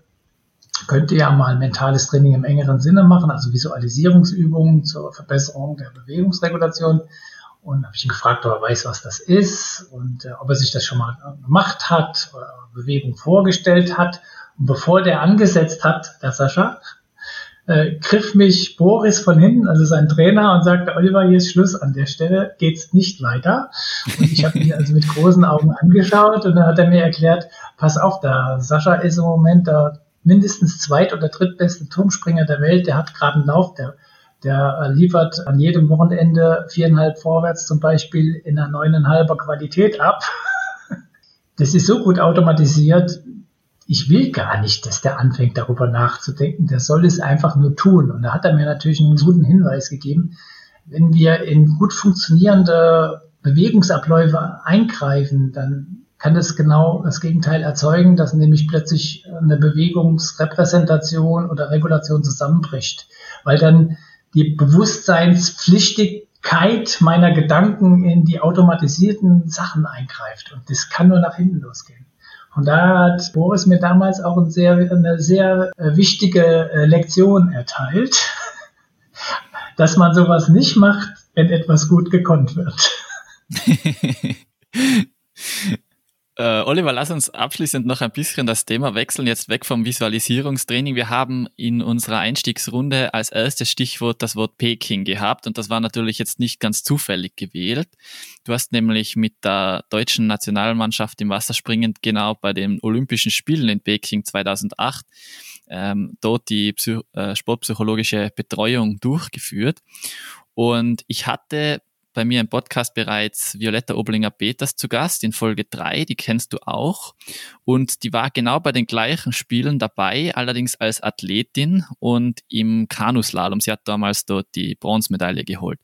könnte ja mal mentales Training im engeren Sinne machen, also Visualisierungsübungen zur Verbesserung der Bewegungsregulation. Und habe ich ihn gefragt, ob er weiß, was das ist und äh, ob er sich das schon mal gemacht hat, oder Bewegung vorgestellt hat. Und bevor der angesetzt hat, der Sascha, äh, griff mich Boris von hinten, also sein Trainer, und sagte, Oliver, hier ist Schluss, an der Stelle geht's nicht weiter. Und ich habe ihn also mit großen Augen angeschaut und dann hat er mir erklärt, pass auf, der Sascha ist im Moment der mindestens zweit- oder drittbeste Turmspringer der Welt, der hat gerade einen Lauf, der, der liefert an jedem Wochenende viereinhalb vorwärts zum Beispiel in einer neuneinhalber Qualität ab. Das ist so gut automatisiert, ich will gar nicht, dass der anfängt, darüber nachzudenken. Der soll es einfach nur tun. Und da hat er mir natürlich einen guten Hinweis gegeben. Wenn wir in gut funktionierende Bewegungsabläufe eingreifen, dann kann das genau das Gegenteil erzeugen, dass nämlich plötzlich eine Bewegungsrepräsentation oder Regulation zusammenbricht, weil dann die Bewusstseinspflichtigkeit meiner Gedanken in die automatisierten Sachen eingreift. Und das kann nur nach hinten losgehen. Und da hat Boris mir damals auch eine sehr, eine sehr äh, wichtige äh, Lektion erteilt, [laughs] dass man sowas nicht macht, wenn etwas gut gekonnt wird. [laughs] Äh, Oliver, lass uns abschließend noch ein bisschen das Thema wechseln, jetzt weg vom Visualisierungstraining. Wir haben in unserer Einstiegsrunde als erstes Stichwort das Wort Peking gehabt und das war natürlich jetzt nicht ganz zufällig gewählt. Du hast nämlich mit der deutschen Nationalmannschaft im Wasserspringen genau bei den Olympischen Spielen in Peking 2008 ähm, dort die Psy äh, sportpsychologische Betreuung durchgeführt. Und ich hatte bei mir im Podcast bereits Violetta Oblinger-Peters zu Gast in Folge 3, die kennst du auch. Und die war genau bei den gleichen Spielen dabei, allerdings als Athletin und im Kanuslalom. Sie hat damals dort die Bronzemedaille geholt.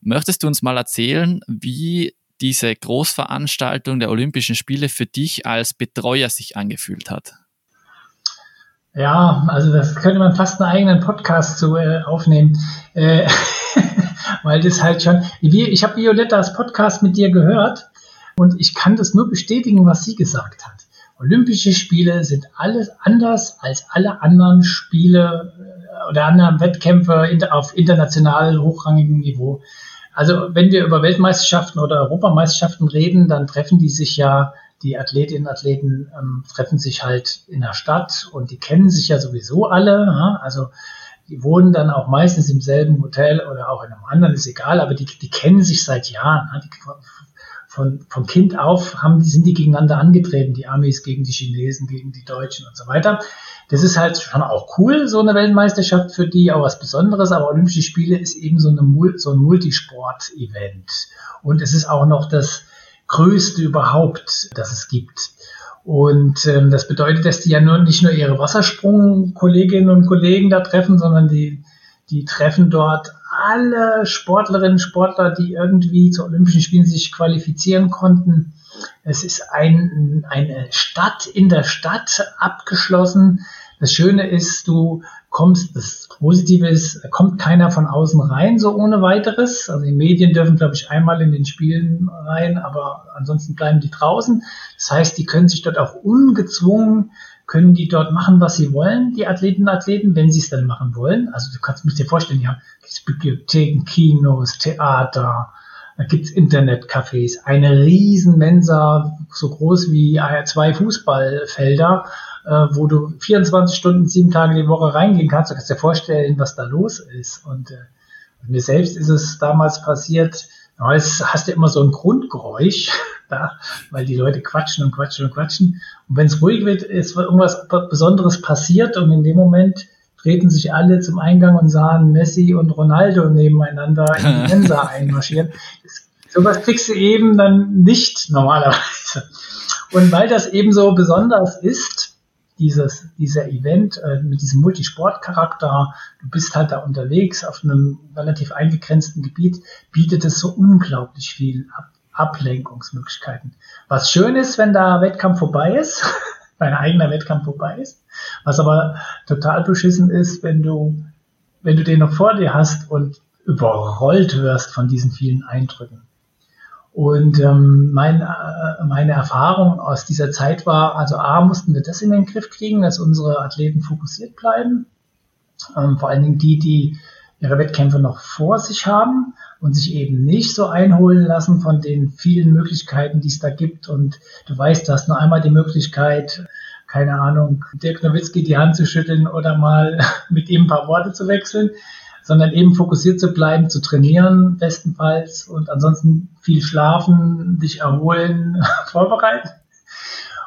Möchtest du uns mal erzählen, wie diese Großveranstaltung der Olympischen Spiele für dich als Betreuer sich angefühlt hat? Ja, also das könnte man fast einen eigenen Podcast zu äh, aufnehmen. Äh, [laughs] weil das halt schon, ich habe Violettas Podcast mit dir gehört und ich kann das nur bestätigen, was sie gesagt hat. Olympische Spiele sind alles anders als alle anderen Spiele äh, oder anderen Wettkämpfe auf international hochrangigem Niveau. Also wenn wir über Weltmeisterschaften oder Europameisterschaften reden, dann treffen die sich ja, die Athletinnen und Athleten ähm, treffen sich halt in der Stadt und die kennen sich ja sowieso alle. Ja? Also die wohnen dann auch meistens im selben Hotel oder auch in einem anderen, ist egal, aber die, die kennen sich seit Jahren. Die, von, von Kind auf haben, sind die gegeneinander angetreten, die Amis gegen die Chinesen, gegen die Deutschen und so weiter. Das ist halt schon auch cool, so eine Weltmeisterschaft für die, auch was Besonderes, aber Olympische Spiele ist eben so, eine, so ein Multisport-Event. Und es ist auch noch das größte überhaupt, das es gibt. Und ähm, das bedeutet, dass die ja nur, nicht nur ihre Wassersprung-Kolleginnen und Kollegen da treffen, sondern die, die treffen dort alle Sportlerinnen und Sportler, die irgendwie zu Olympischen Spielen sich qualifizieren konnten. Es ist ein, eine Stadt in der Stadt abgeschlossen. Das Schöne ist, du kommst, das Positive ist, kommt keiner von außen rein, so ohne weiteres. Also die Medien dürfen, glaube ich, einmal in den Spielen rein, aber ansonsten bleiben die draußen. Das heißt, die können sich dort auch ungezwungen, können die dort machen, was sie wollen, die Athleten und Athleten, wenn sie es dann machen wollen. Also du kannst musst dir vorstellen, ja, es Bibliotheken, Kinos, Theater, da gibt's Internetcafés, eine riesen Mensa, so groß wie zwei Fußballfelder wo du 24 Stunden, sieben Tage die Woche reingehen kannst. Du kannst dir vorstellen, was da los ist. Und äh, mir selbst ist es damals passiert, es hast du immer so ein Grundgeräusch, [laughs] da, weil die Leute quatschen und quatschen und quatschen. Und wenn es ruhig wird, ist irgendwas Besonderes passiert und in dem Moment treten sich alle zum Eingang und sahen Messi und Ronaldo nebeneinander in die [laughs] Mensa einmarschieren. Sowas kriegst du eben dann nicht normalerweise. Und weil das eben so besonders ist, dieses, dieser Event äh, mit diesem Multisportcharakter, du bist halt da unterwegs auf einem relativ eingegrenzten Gebiet, bietet es so unglaublich viel Ab Ablenkungsmöglichkeiten. Was schön ist, wenn der Wettkampf vorbei ist, [laughs] dein eigener Wettkampf vorbei ist, was aber total beschissen ist, wenn du, wenn du den noch vor dir hast und überrollt wirst von diesen vielen Eindrücken. Und ähm, mein, äh, meine Erfahrung aus dieser Zeit war, also A, mussten wir das in den Griff kriegen, dass unsere Athleten fokussiert bleiben. Ähm, vor allen Dingen die, die ihre Wettkämpfe noch vor sich haben und sich eben nicht so einholen lassen von den vielen Möglichkeiten, die es da gibt. Und du weißt, du hast nur einmal die Möglichkeit, keine Ahnung, Dirk Nowitzki die Hand zu schütteln oder mal [laughs] mit ihm ein paar Worte zu wechseln sondern eben fokussiert zu bleiben, zu trainieren bestenfalls und ansonsten viel schlafen, dich erholen, [laughs] vorbereiten.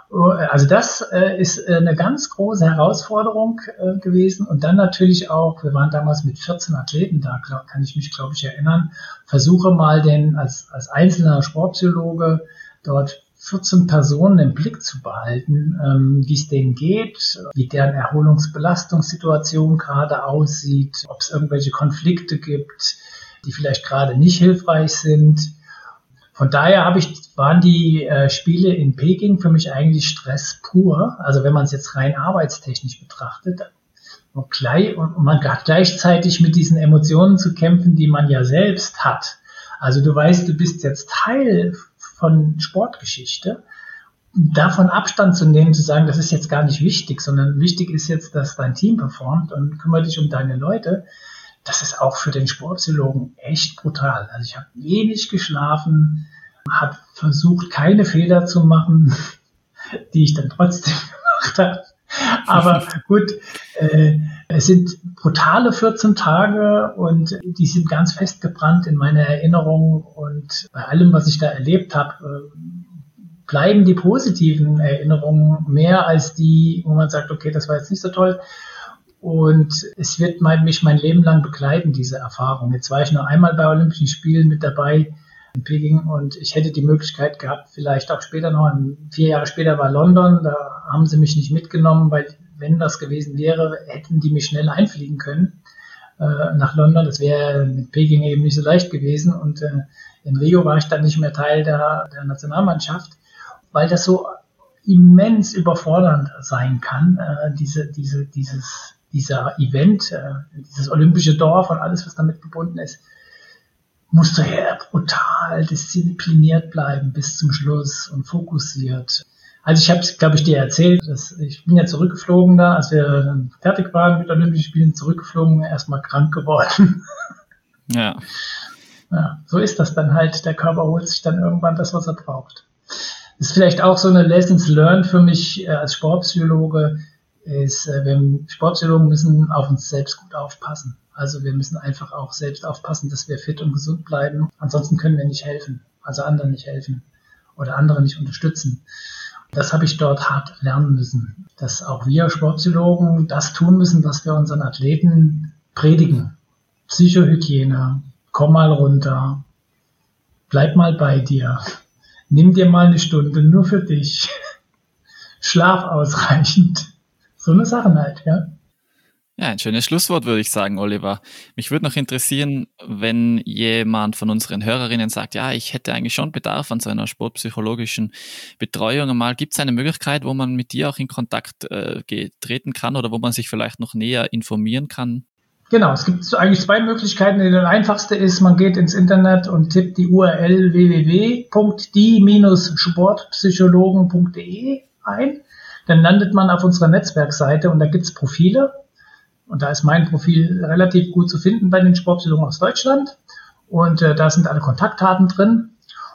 Also das äh, ist äh, eine ganz große Herausforderung äh, gewesen und dann natürlich auch, wir waren damals mit 14 Athleten da, glaub, kann ich mich glaube ich erinnern, versuche mal den als, als einzelner Sportpsychologe dort 14 Personen im Blick zu behalten, ähm, wie es denen geht, wie deren Erholungsbelastungssituation gerade aussieht, ob es irgendwelche Konflikte gibt, die vielleicht gerade nicht hilfreich sind. Von daher habe ich, waren die äh, Spiele in Peking für mich eigentlich Stress pur. Also wenn man es jetzt rein arbeitstechnisch betrachtet, und, gleich, und man hat gleichzeitig mit diesen Emotionen zu kämpfen, die man ja selbst hat. Also du weißt, du bist jetzt Teil von Sportgeschichte, davon Abstand zu nehmen, zu sagen, das ist jetzt gar nicht wichtig, sondern wichtig ist jetzt, dass dein Team performt und kümmere dich um deine Leute. Das ist auch für den Sportpsychologen echt brutal. Also ich habe wenig geschlafen, habe versucht, keine Fehler zu machen, [laughs] die ich dann trotzdem [laughs] gemacht habe. Aber gut, äh, es sind brutale 14 Tage und die sind ganz fest gebrannt in meiner Erinnerung und bei allem, was ich da erlebt habe, äh, bleiben die positiven Erinnerungen mehr als die, wo man sagt, okay, das war jetzt nicht so toll. Und es wird mein, mich mein Leben lang begleiten, diese Erfahrung. Jetzt war ich nur einmal bei Olympischen Spielen mit dabei in Peking und ich hätte die Möglichkeit gehabt, vielleicht auch später noch, vier Jahre später war London, da haben sie mich nicht mitgenommen, weil wenn das gewesen wäre, hätten die mich schnell einfliegen können äh, nach London. Das wäre mit Peking eben nicht so leicht gewesen und äh, in Rio war ich dann nicht mehr Teil der, der Nationalmannschaft, weil das so immens überfordernd sein kann, äh, diese, diese, dieses, dieser Event, äh, dieses olympische Dorf und alles, was damit verbunden ist musst du ja brutal diszipliniert bleiben bis zum Schluss und fokussiert. Also ich habe es, glaube ich, dir erzählt, dass ich bin ja zurückgeflogen da, als wir fertig waren mit Olympischen Spielen, zurückgeflogen, erstmal krank geworden. [laughs] Ja. Ja, so ist das dann halt. Der Körper holt sich dann irgendwann das, was er braucht. Das ist vielleicht auch so eine Lessons learned für mich äh, als Sportpsychologe, ist, äh, wir Sportpsychologen müssen auf uns selbst gut aufpassen. Also wir müssen einfach auch selbst aufpassen, dass wir fit und gesund bleiben. Ansonsten können wir nicht helfen, also anderen nicht helfen oder andere nicht unterstützen. Das habe ich dort hart lernen müssen, dass auch wir Sportpsychologen das tun müssen, was wir unseren Athleten predigen. Psychohygiene, komm mal runter, bleib mal bei dir, nimm dir mal eine Stunde nur für dich, [laughs] schlaf ausreichend. So eine Sache halt, ja. Ja, ein schönes Schlusswort würde ich sagen, Oliver. Mich würde noch interessieren, wenn jemand von unseren Hörerinnen sagt, ja, ich hätte eigentlich schon Bedarf an so einer sportpsychologischen Betreuung. Mal gibt es eine Möglichkeit, wo man mit dir auch in Kontakt äh, treten kann oder wo man sich vielleicht noch näher informieren kann? Genau, es gibt eigentlich zwei Möglichkeiten. Die einfachste ist, man geht ins Internet und tippt die URL www.die-sportpsychologen.de ein. Dann landet man auf unserer Netzwerkseite und da gibt es Profile und da ist mein Profil relativ gut zu finden bei den Sportpsychologen aus Deutschland. Und äh, da sind alle Kontaktdaten drin.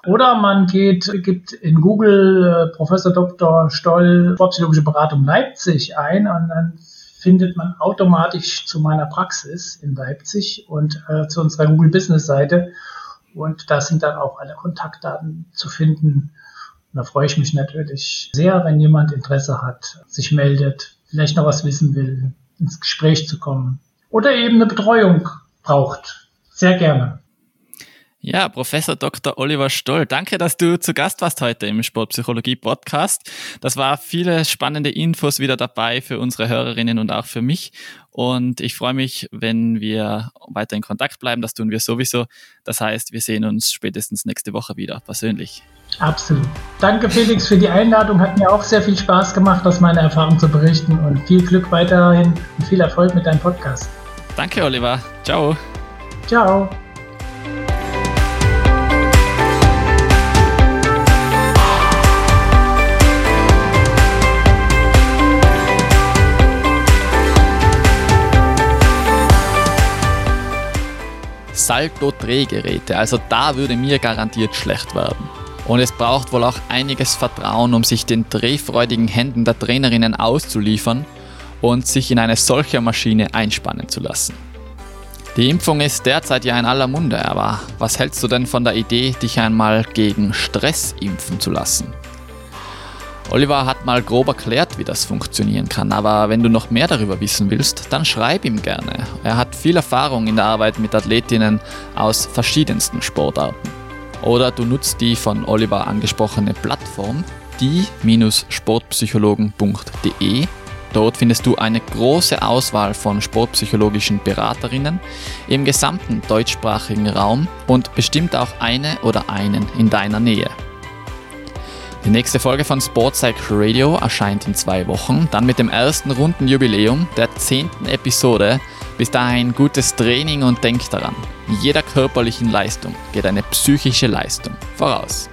Oder man geht, gibt in Google äh, Professor Dr. Stoll Sportpsychologische Beratung Leipzig ein und dann findet man automatisch zu meiner Praxis in Leipzig und äh, zu unserer Google Business Seite. Und da sind dann auch alle Kontaktdaten zu finden. Da freue ich mich natürlich sehr, wenn jemand Interesse hat, sich meldet, vielleicht noch was wissen will, ins Gespräch zu kommen oder eben eine Betreuung braucht. Sehr gerne. Ja, Professor Dr. Oliver Stoll, danke, dass du zu Gast warst heute im Sportpsychologie Podcast. Das war viele spannende Infos wieder dabei für unsere Hörerinnen und auch für mich. Und ich freue mich, wenn wir weiter in Kontakt bleiben. Das tun wir sowieso. Das heißt, wir sehen uns spätestens nächste Woche wieder persönlich. Absolut. Danke, Felix, für die Einladung. Hat mir auch sehr viel Spaß gemacht, aus meiner Erfahrung zu berichten. Und viel Glück weiterhin und viel Erfolg mit deinem Podcast. Danke, Oliver. Ciao. Ciao. Salto-Drehgeräte. Also da würde mir garantiert schlecht werden. Und es braucht wohl auch einiges Vertrauen, um sich den drehfreudigen Händen der Trainerinnen auszuliefern und sich in eine solche Maschine einspannen zu lassen. Die Impfung ist derzeit ja in aller Munde, aber was hältst du denn von der Idee, dich einmal gegen Stress impfen zu lassen? Oliver hat mal grob erklärt, wie das funktionieren kann, aber wenn du noch mehr darüber wissen willst, dann schreib ihm gerne. Er hat viel Erfahrung in der Arbeit mit Athletinnen aus verschiedensten Sportarten. Oder du nutzt die von Oliver angesprochene Plattform die-sportpsychologen.de. Dort findest du eine große Auswahl von sportpsychologischen Beraterinnen im gesamten deutschsprachigen Raum und bestimmt auch eine oder einen in deiner Nähe. Die nächste Folge von Sportpsych Radio erscheint in zwei Wochen, dann mit dem ersten runden Jubiläum, der zehnten Episode. Bis dahin gutes Training und denk daran, jeder körperlichen Leistung geht eine psychische Leistung voraus.